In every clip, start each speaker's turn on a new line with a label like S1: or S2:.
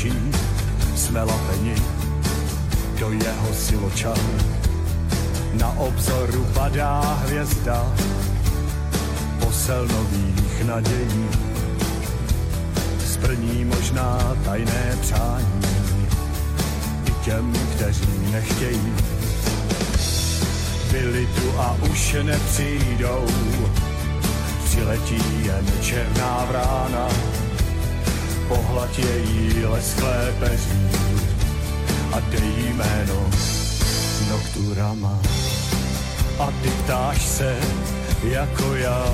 S1: točí, jsme lapeni do jeho siločan. Na obzoru padá hvězda, posel nových nadějí. Splní možná tajné přání i těm, kteří nechtějí. Byli tu a už nepřijdou, přiletí jen černá vrána, pohlad její lesklé peří a dej jméno Nocturama. A ty ptáš se jako já.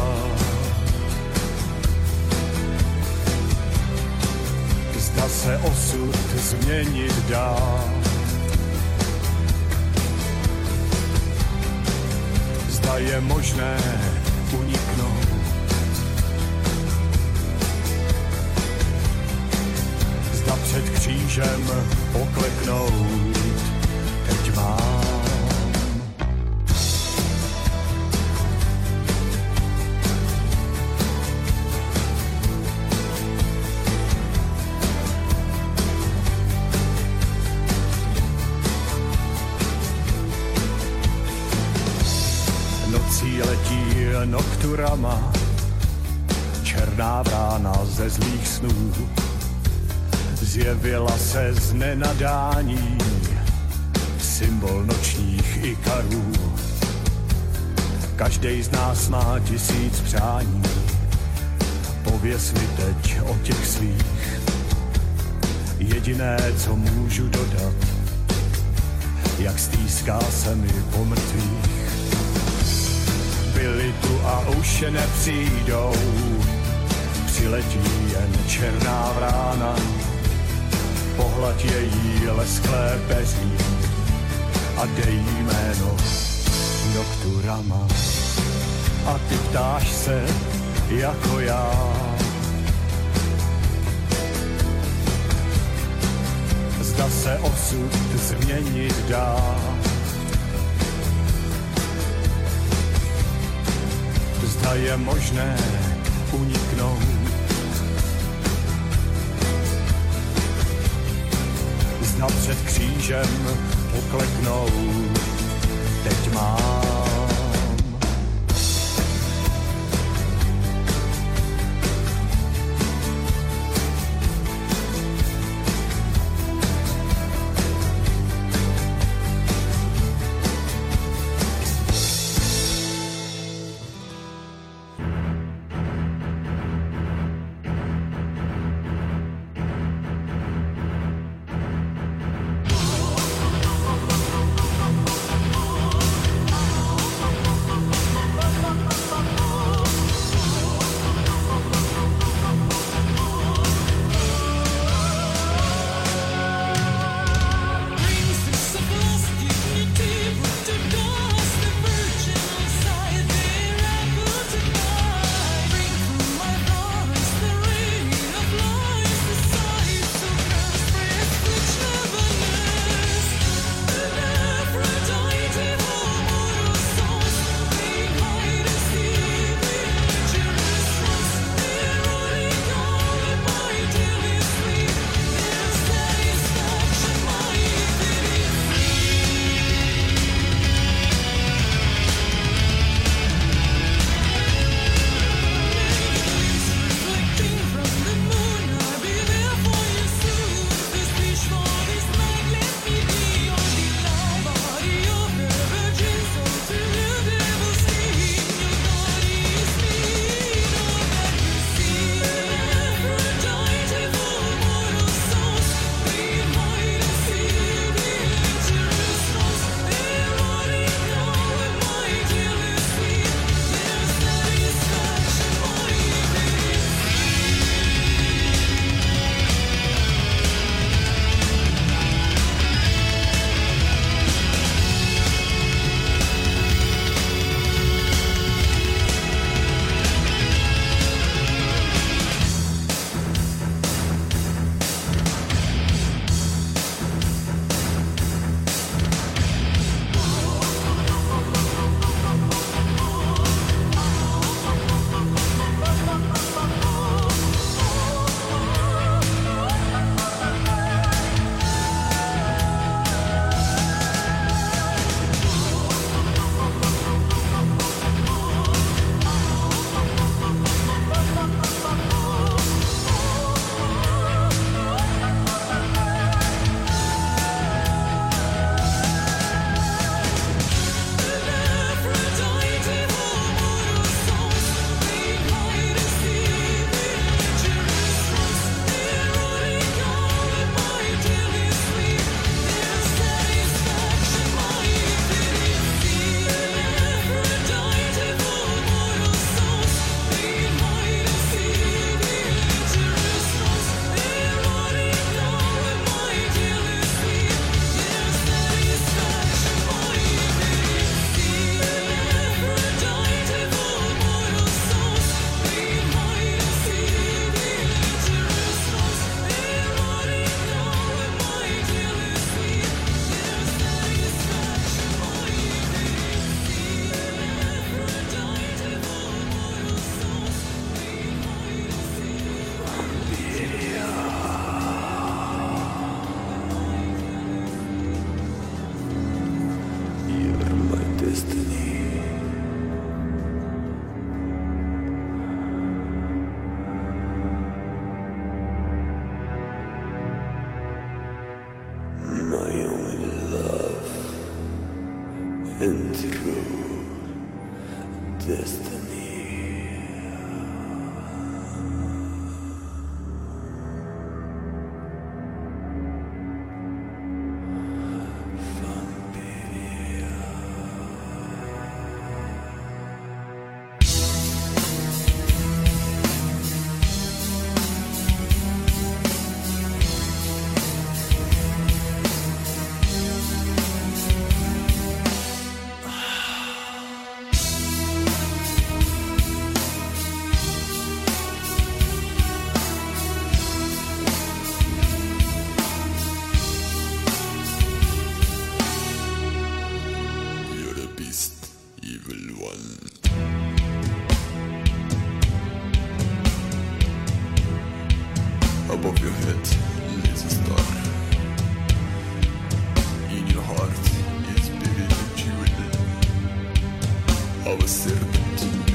S1: Zda se osud změnit dá. Zda je možné křížem pokleknout. Teď mám Nocí letí nokturama, černá vrána ze zlých snů. Zjevila se z nenadání, symbol nočních ikarů. Každý z nás má tisíc přání, pověs mi teď o těch svých. Jediné, co můžu dodat, jak stýská se mi po mrtvých byli tu a už nepřijdou. Přiletí jen černá vrána, pohlad její lesklé peří a dej jméno Nocturama. A ty ptáš se jako já. Zda se osud změnit dá. zda je možné uniknout. Zda před křížem pokleknout, teď mám.
S2: Of a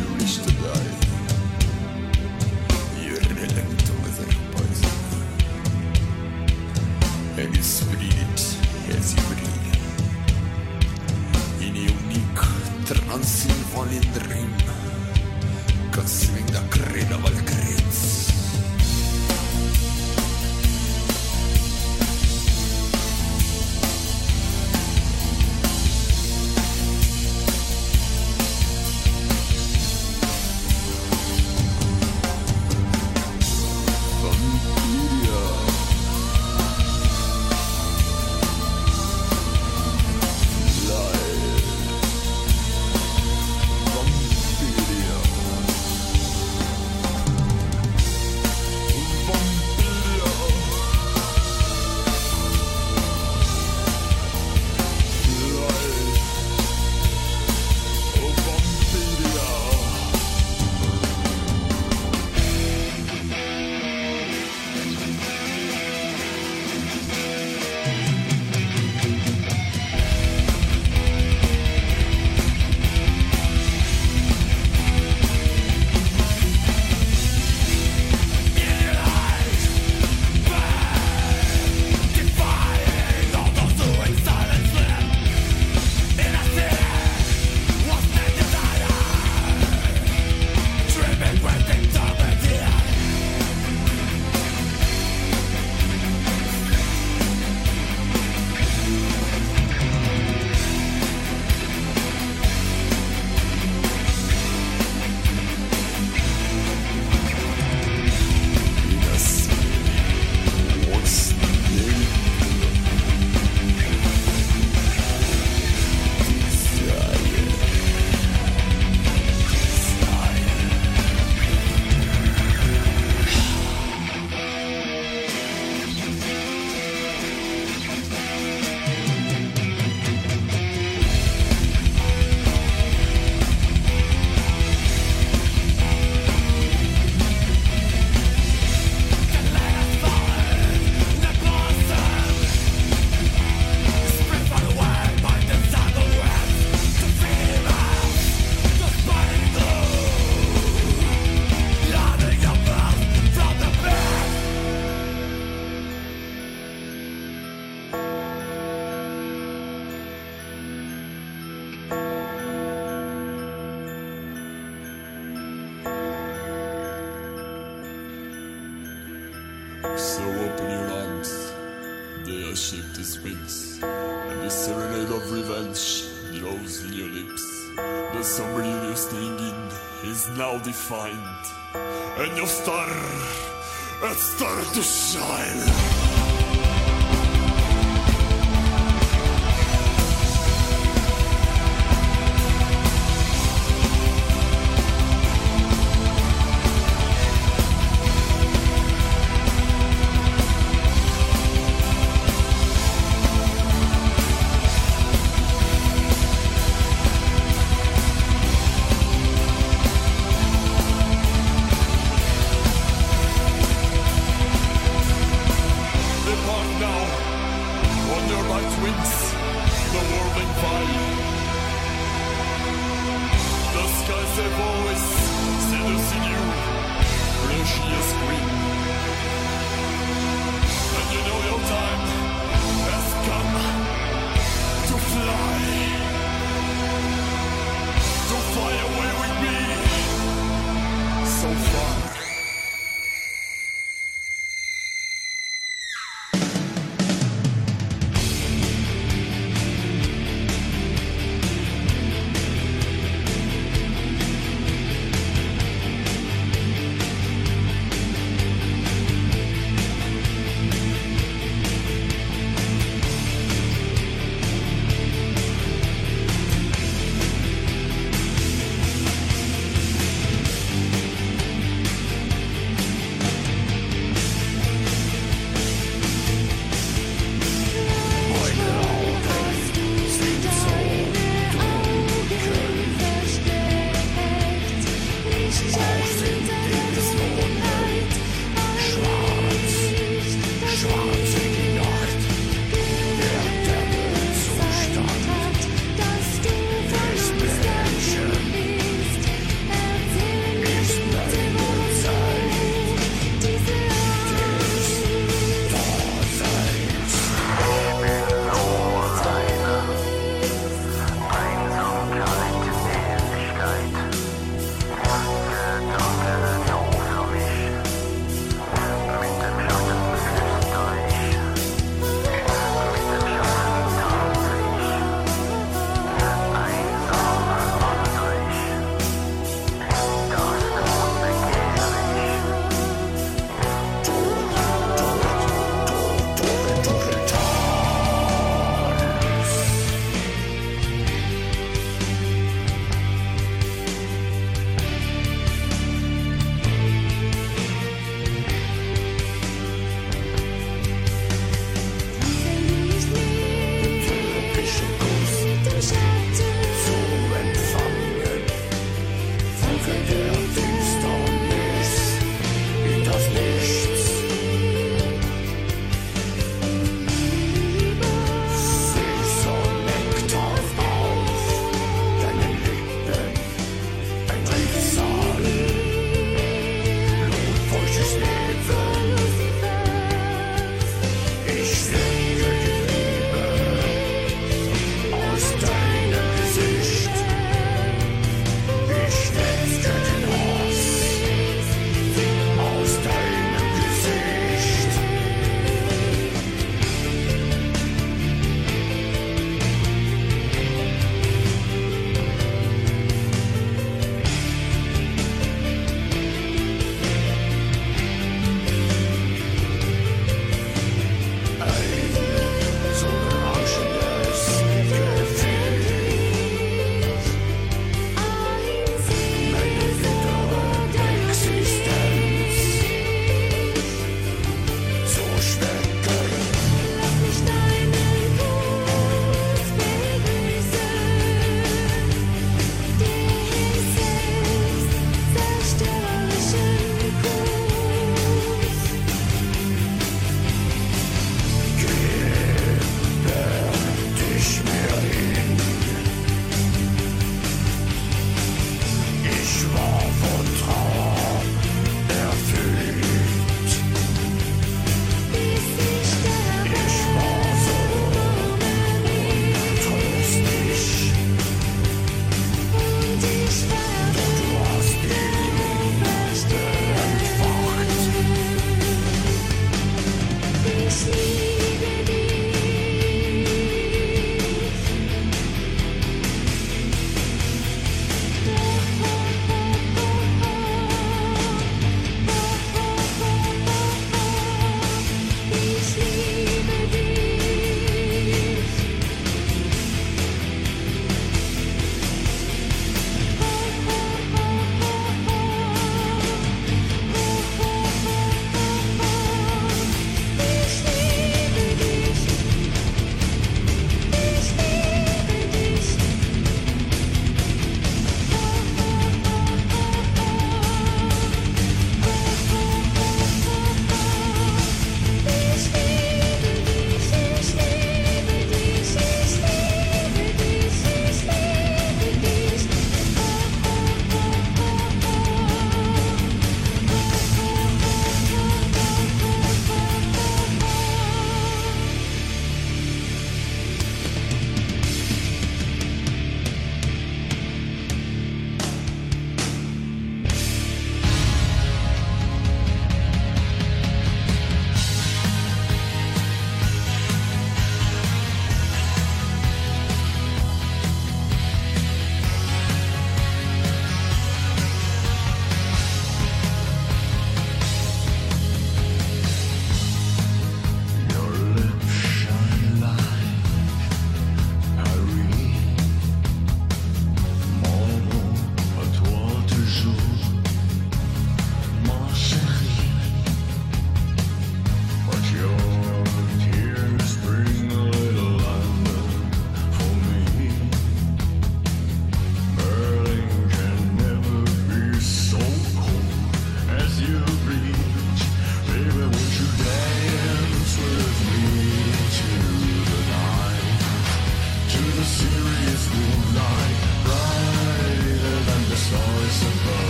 S3: Merciful.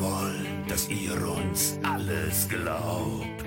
S3: wollen, dass ihr uns alles glaubt.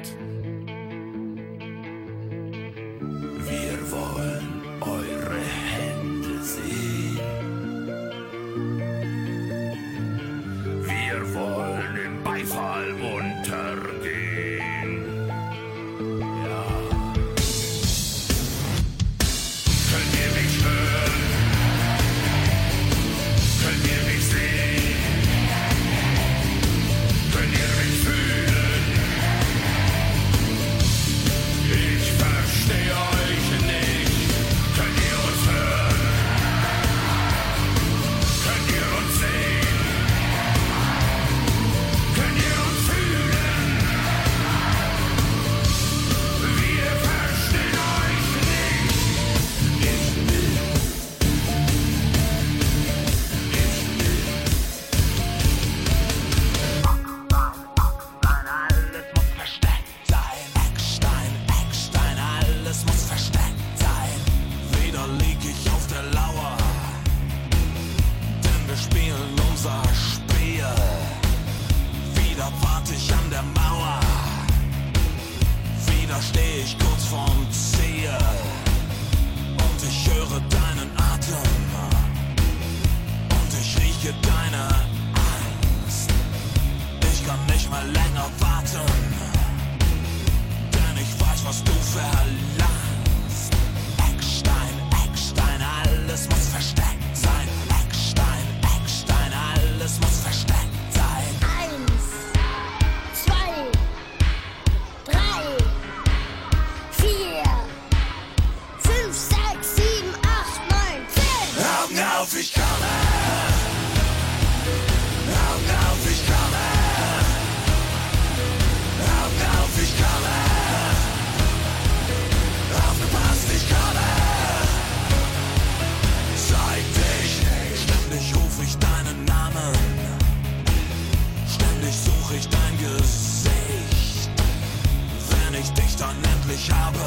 S3: Endlich habe,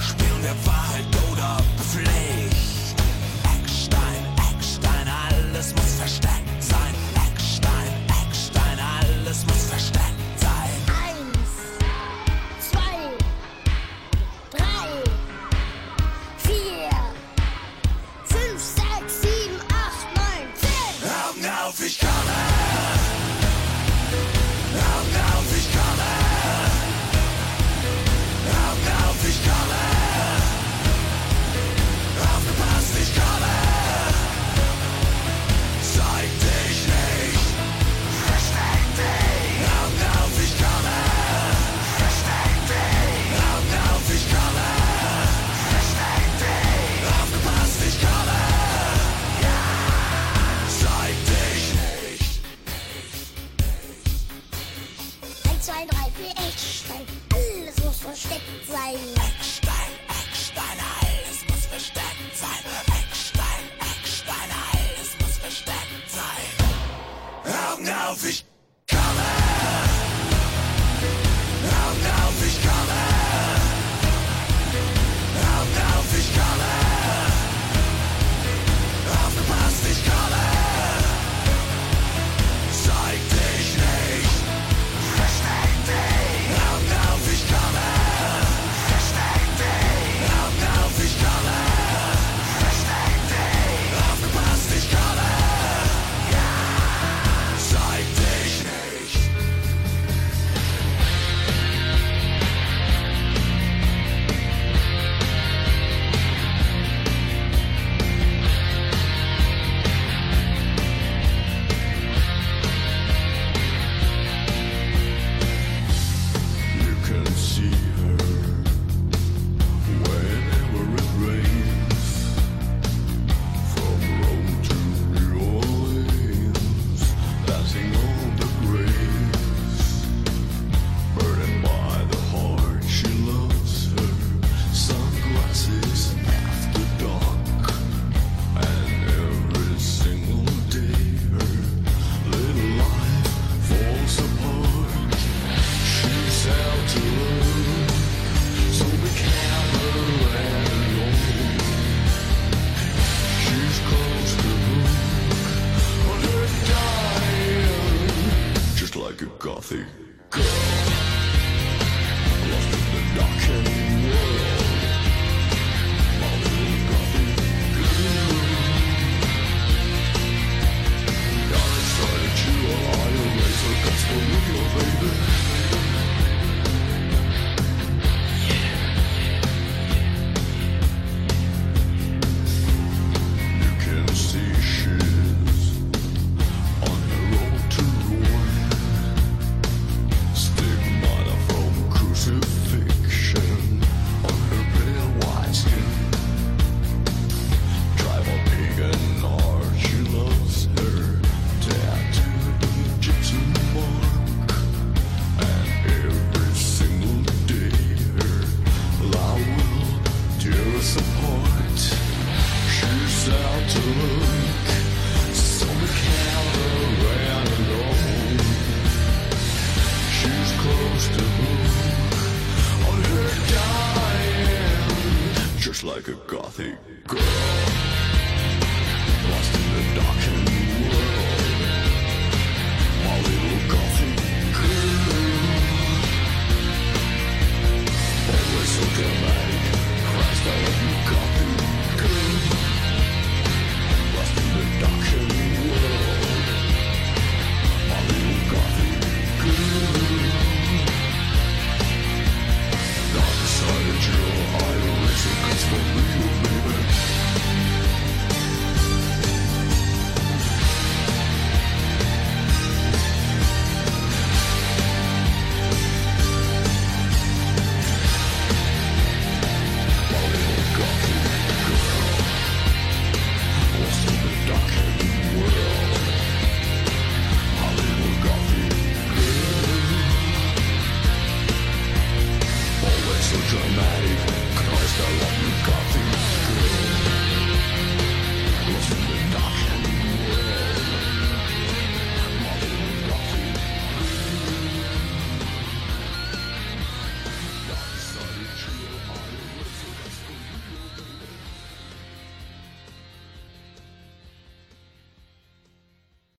S3: spielen wir Wahrheit oder Pflicht. Eckstein, Eckstein, alles muss versteckt sein. Eckstein, Eckstein, alles muss versteckt sein.